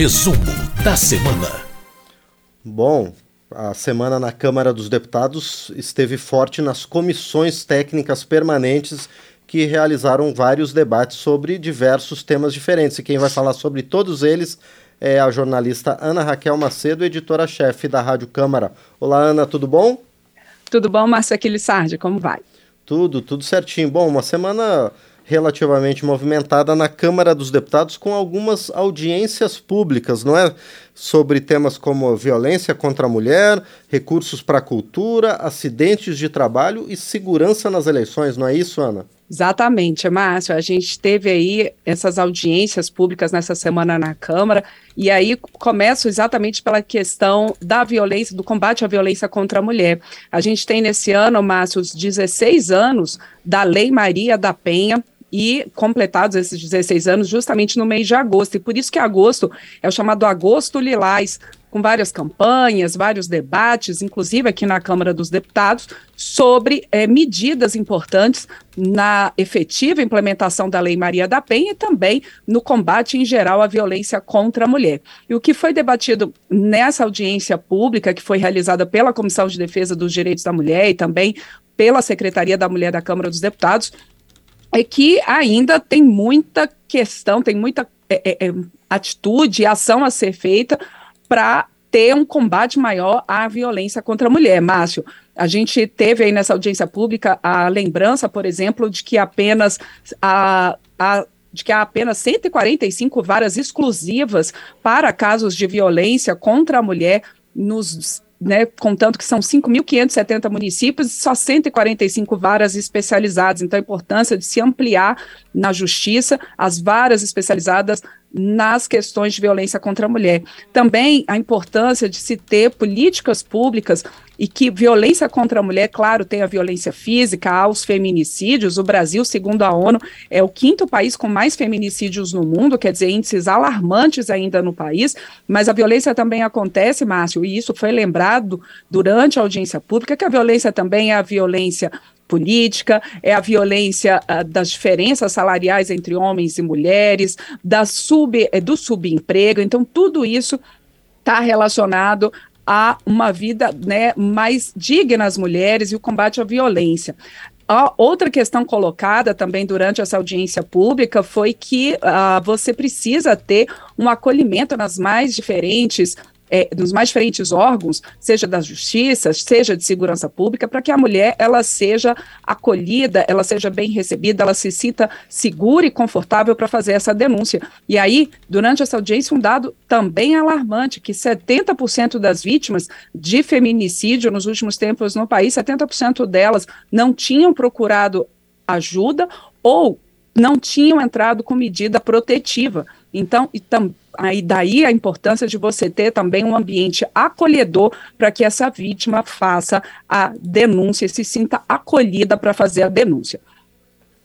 Resumo da semana. Bom, a semana na Câmara dos Deputados esteve forte nas comissões técnicas permanentes que realizaram vários debates sobre diversos temas diferentes. E quem vai falar sobre todos eles é a jornalista Ana Raquel Macedo, editora-chefe da Rádio Câmara. Olá, Ana, tudo bom? Tudo bom, Márcio Aquilissardi, como vai? Tudo, tudo certinho. Bom, uma semana relativamente movimentada na Câmara dos Deputados com algumas audiências públicas, não é? Sobre temas como violência contra a mulher, recursos para a cultura, acidentes de trabalho e segurança nas eleições, não é isso, Ana? Exatamente, Márcio. A gente teve aí essas audiências públicas nessa semana na Câmara, e aí começo exatamente pela questão da violência, do combate à violência contra a mulher. A gente tem nesse ano, Márcio, os 16 anos da Lei Maria da Penha, e completados esses 16 anos justamente no mês de agosto. E por isso que agosto é o chamado Agosto Lilás, com várias campanhas, vários debates, inclusive aqui na Câmara dos Deputados, sobre é, medidas importantes na efetiva implementação da Lei Maria da Penha e também no combate em geral à violência contra a mulher. E o que foi debatido nessa audiência pública, que foi realizada pela Comissão de Defesa dos Direitos da Mulher e também pela Secretaria da Mulher da Câmara dos Deputados, é que ainda tem muita questão, tem muita é, é, é atitude e ação a ser feita para ter um combate maior à violência contra a mulher. Márcio, a gente teve aí nessa audiência pública a lembrança, por exemplo, de que apenas a, a de que há apenas 145 varas exclusivas para casos de violência contra a mulher nos né, contando que são 5.570 municípios e só 145 varas especializadas. Então, a importância de se ampliar na justiça as varas especializadas nas questões de violência contra a mulher. Também a importância de se ter políticas públicas e que violência contra a mulher, claro, tem a violência física, há os feminicídios. O Brasil, segundo a ONU, é o quinto país com mais feminicídios no mundo, quer dizer, índices alarmantes ainda no país, mas a violência também acontece, Márcio, e isso foi lembrado durante a audiência pública, que a violência também é a violência política, é a violência uh, das diferenças salariais entre homens e mulheres, da sub, é, do subemprego. Então, tudo isso está relacionado a uma vida né, mais digna às mulheres e o combate à violência. A outra questão colocada também durante essa audiência pública foi que uh, você precisa ter um acolhimento nas mais diferentes é, dos mais diferentes órgãos, seja da justiça, seja de segurança pública, para que a mulher ela seja acolhida, ela seja bem recebida, ela se sinta segura e confortável para fazer essa denúncia. E aí, durante essa audiência, um dado também alarmante, que 70% das vítimas de feminicídio nos últimos tempos no país, 70% delas não tinham procurado ajuda ou não tinham entrado com medida protetiva. Então, e tam, aí daí a importância de você ter também um ambiente acolhedor para que essa vítima faça a denúncia se sinta acolhida para fazer a denúncia.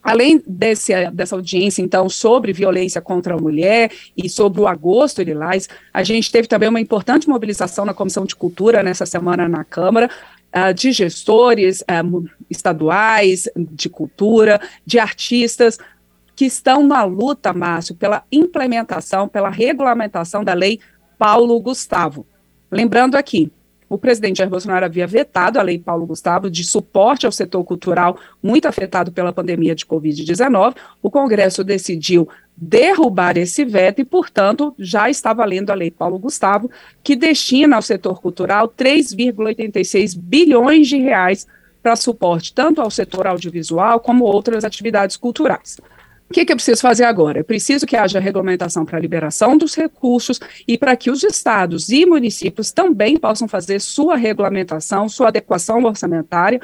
Além desse, dessa audiência, então, sobre violência contra a mulher e sobre o agosto lilás, a gente teve também uma importante mobilização na Comissão de Cultura nessa semana na Câmara, uh, de gestores uh, estaduais, de cultura, de artistas, que estão na luta, Márcio, pela implementação, pela regulamentação da lei Paulo Gustavo. Lembrando aqui, o presidente Jair Bolsonaro havia vetado a lei Paulo Gustavo de suporte ao setor cultural muito afetado pela pandemia de Covid-19. O Congresso decidiu derrubar esse veto e, portanto, já está valendo a lei Paulo Gustavo, que destina ao setor cultural 3,86 bilhões de reais para suporte tanto ao setor audiovisual como outras atividades culturais. O que, que eu preciso fazer agora? Eu preciso que haja regulamentação para a liberação dos recursos e para que os estados e municípios também possam fazer sua regulamentação, sua adequação orçamentária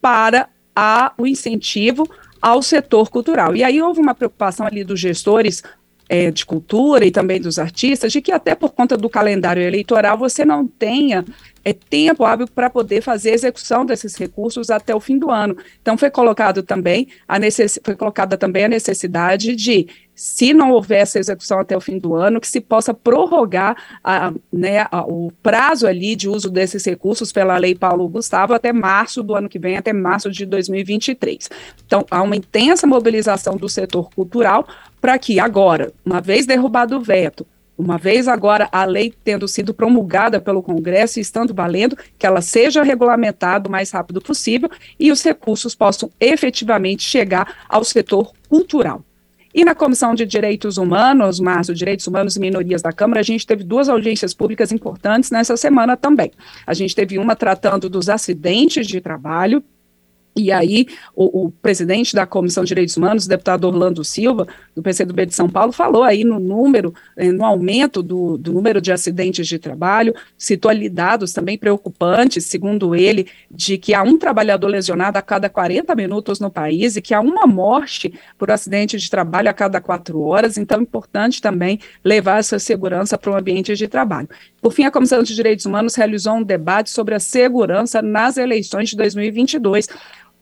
para a, o incentivo ao setor cultural. E aí houve uma preocupação ali dos gestores é, de cultura e também dos artistas, de que até por conta do calendário eleitoral você não tenha é, tempo hábil para poder fazer a execução desses recursos até o fim do ano. Então foi colocado também a necess... foi colocada também a necessidade de se não houver essa execução até o fim do ano, que se possa prorrogar a, né, a, o prazo ali de uso desses recursos pela Lei Paulo Gustavo até março do ano que vem, até março de 2023. Então, há uma intensa mobilização do setor cultural para que agora, uma vez derrubado o veto, uma vez agora a lei tendo sido promulgada pelo Congresso e estando valendo, que ela seja regulamentada o mais rápido possível e os recursos possam efetivamente chegar ao setor cultural. E na Comissão de Direitos Humanos, Márcio, Direitos Humanos e Minorias da Câmara, a gente teve duas audiências públicas importantes nessa semana também. A gente teve uma tratando dos acidentes de trabalho, e aí, o, o, presidente da Comissão de Direitos Humanos, o deputado Orlando Silva, do PCdoB de São Paulo, falou aí no número, eh, no aumento do, do, número de acidentes de trabalho, citou ali dados também preocupantes, segundo ele, de que há um trabalhador lesionado a cada 40 minutos no país e que há uma morte por acidente de trabalho a cada quatro horas, então é importante também levar essa segurança para o ambiente de trabalho. Por fim, a Comissão de Direitos Humanos realizou um debate sobre a segurança nas eleições de 2022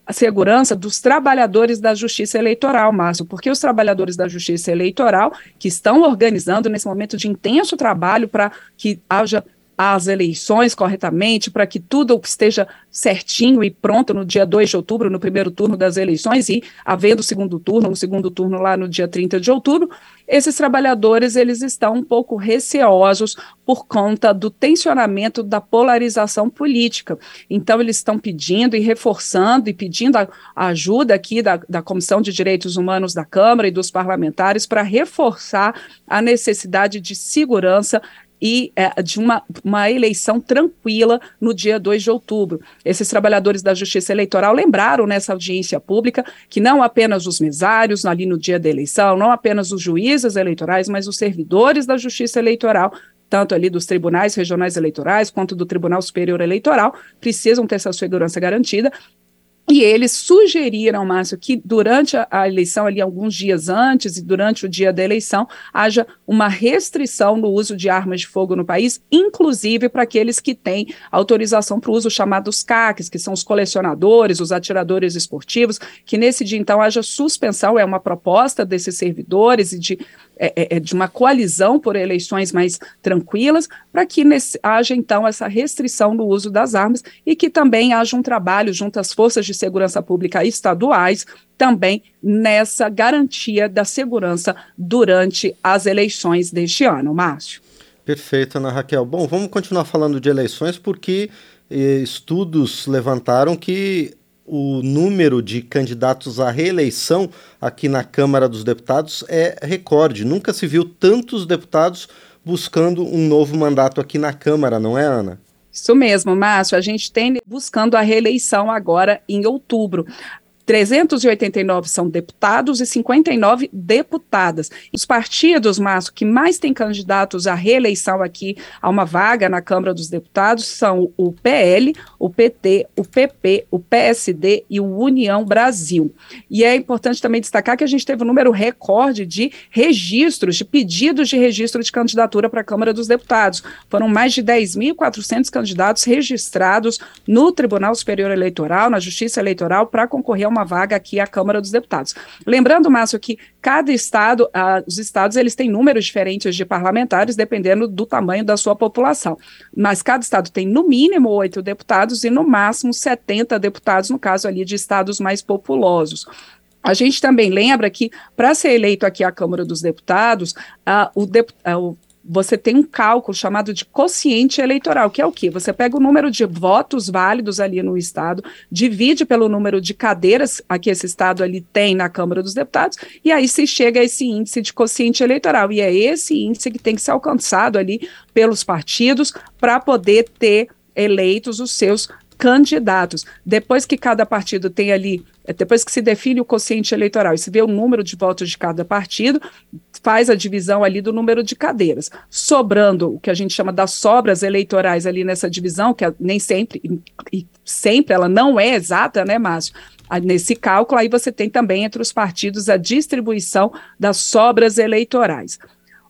a segurança dos trabalhadores da justiça eleitoral, Márcio, porque os trabalhadores da justiça eleitoral que estão organizando nesse momento de intenso trabalho para que haja as eleições corretamente, para que tudo esteja certinho e pronto no dia 2 de outubro, no primeiro turno das eleições, e havendo segundo turno, no segundo turno lá no dia 30 de outubro, esses trabalhadores eles estão um pouco receosos por conta do tensionamento da polarização política. Então, eles estão pedindo e reforçando e pedindo a, a ajuda aqui da, da Comissão de Direitos Humanos da Câmara e dos parlamentares para reforçar a necessidade de segurança e é, de uma, uma eleição tranquila no dia 2 de outubro. Esses trabalhadores da Justiça Eleitoral lembraram nessa audiência pública que não apenas os mesários ali no dia da eleição, não apenas os juízes eleitorais, mas os servidores da Justiça Eleitoral tanto ali dos tribunais regionais eleitorais quanto do Tribunal Superior Eleitoral, precisam ter essa segurança garantida e eles sugeriram, Márcio, que durante a, eleição, ali alguns dias antes e durante o dia da eleição, haja uma restrição no uso de armas de fogo no país, inclusive para aqueles que têm autorização para o uso chamados CACs, que são os colecionadores, os atiradores esportivos, que nesse dia, então, haja suspensão, é uma proposta desses servidores e de é, é, é, de uma coalizão por eleições mais tranquilas, para que nesse, haja então essa restrição no uso das armas e que também haja um trabalho junto às forças de segurança pública estaduais também nessa garantia da segurança durante as eleições deste ano, Márcio. Perfeito, Ana Raquel. Bom, vamos continuar falando de eleições porque eh, estudos levantaram que o número de candidatos à reeleição aqui na Câmara dos Deputados é recorde. Nunca se viu tantos deputados buscando um novo mandato aqui na Câmara, não é, Ana? Isso mesmo, Márcio. A gente tem buscando a reeleição agora em outubro. 389 são deputados e 59 deputadas. Os partidos, Márcio, que mais têm candidatos à reeleição aqui a uma vaga na Câmara dos Deputados são o PL, o PT, o PP, o PSD e o União Brasil. E é importante também destacar que a gente teve um número recorde de registros, de pedidos de registro de candidatura para a Câmara dos Deputados. Foram mais de 10.400 candidatos registrados no Tribunal Superior Eleitoral, na Justiça Eleitoral, para concorrer a uma vaga aqui à Câmara dos Deputados. Lembrando, Márcio, que cada estado, ah, os estados, eles têm números diferentes de parlamentares, dependendo do tamanho da sua população. Mas cada estado tem no mínimo oito deputados e no máximo 70 deputados, no caso ali de estados mais populosos. A gente também lembra que, para ser eleito aqui à Câmara dos Deputados, uh, o, dep uh, você tem um cálculo chamado de quociente eleitoral, que é o quê? Você pega o número de votos válidos ali no estado, divide pelo número de cadeiras que esse estado ali tem na Câmara dos Deputados, e aí se chega a esse índice de quociente eleitoral. E é esse índice que tem que ser alcançado ali pelos partidos para poder ter eleitos os seus candidatos. Depois que cada partido tem ali, depois que se define o quociente eleitoral e se vê o número de votos de cada partido, faz a divisão ali do número de cadeiras, sobrando o que a gente chama das sobras eleitorais ali nessa divisão, que é nem sempre, e sempre ela não é exata, né, Márcio? Nesse cálculo, aí você tem também entre os partidos a distribuição das sobras eleitorais.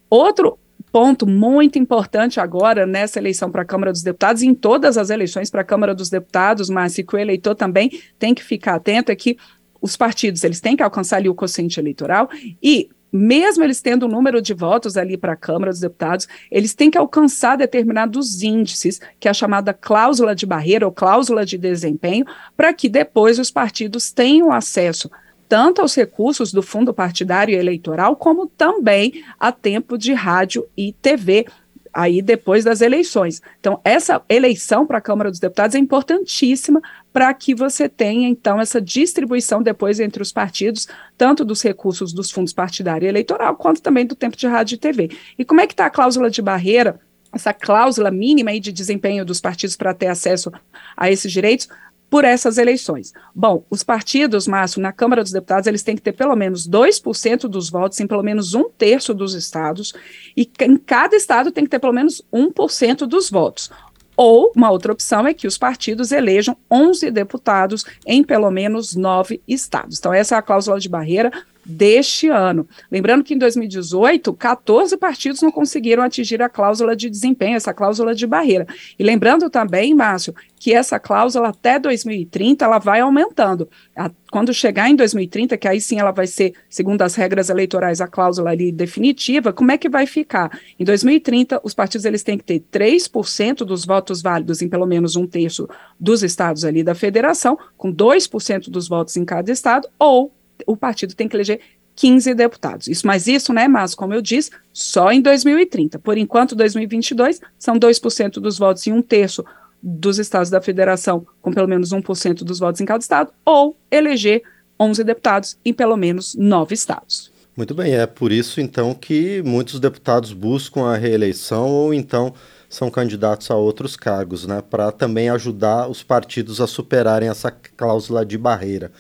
Outro ponto muito importante agora nessa eleição para a Câmara dos Deputados e em todas as eleições para a Câmara dos Deputados, mas que o eleitor também tem que ficar atento é que os partidos eles têm que alcançar ali o quociente eleitoral e mesmo eles tendo o um número de votos ali para a Câmara dos Deputados, eles têm que alcançar determinados índices, que é a chamada cláusula de barreira ou cláusula de desempenho, para que depois os partidos tenham acesso tanto aos recursos do fundo partidário e eleitoral, como também a tempo de rádio e TV, aí depois das eleições. Então, essa eleição para a Câmara dos Deputados é importantíssima para que você tenha, então, essa distribuição depois entre os partidos, tanto dos recursos dos fundos partidário e eleitoral, quanto também do tempo de rádio e TV. E como é que está a cláusula de barreira? Essa cláusula mínima de desempenho dos partidos para ter acesso a esses direitos, por essas eleições. Bom, os partidos, Márcio, na Câmara dos Deputados, eles têm que ter pelo menos 2% dos votos em pelo menos um terço dos estados, e em cada estado tem que ter pelo menos 1% dos votos. Ou uma outra opção é que os partidos elejam 11 deputados em pelo menos nove estados. Então, essa é a cláusula de barreira deste ano. Lembrando que em 2018, 14 partidos não conseguiram atingir a cláusula de desempenho, essa cláusula de barreira. E lembrando também, Márcio, que essa cláusula até 2030 ela vai aumentando. A, quando chegar em 2030, que aí sim ela vai ser, segundo as regras eleitorais, a cláusula ali definitiva, como é que vai ficar? Em 2030, os partidos eles têm que ter 3% dos votos válidos em pelo menos um terço dos estados ali da federação, com 2% dos votos em cada estado, ou o partido tem que eleger 15 deputados. Isso, mas isso, né, mas como eu disse, só em 2030. Por enquanto, 2022 são 2% dos votos em um terço dos estados da federação, com pelo menos 1% dos votos em cada estado, ou eleger 11 deputados em pelo menos nove estados. Muito bem, é por isso então que muitos deputados buscam a reeleição ou então são candidatos a outros cargos, né, para também ajudar os partidos a superarem essa cláusula de barreira.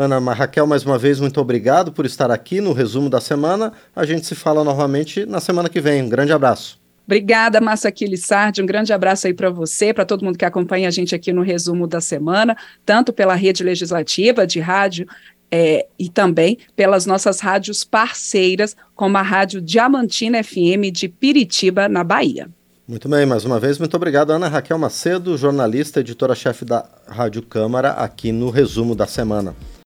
Ana Raquel, mais uma vez, muito obrigado por estar aqui no resumo da semana. A gente se fala novamente na semana que vem. Um grande abraço. Obrigada, Massa Sardi. Um grande abraço aí para você, para todo mundo que acompanha a gente aqui no resumo da semana, tanto pela rede legislativa de rádio é, e também pelas nossas rádios parceiras, como a Rádio Diamantina FM de Piritiba, na Bahia. Muito bem, mais uma vez, muito obrigado, Ana Raquel Macedo, jornalista, editora-chefe da Rádio Câmara, aqui no resumo da semana.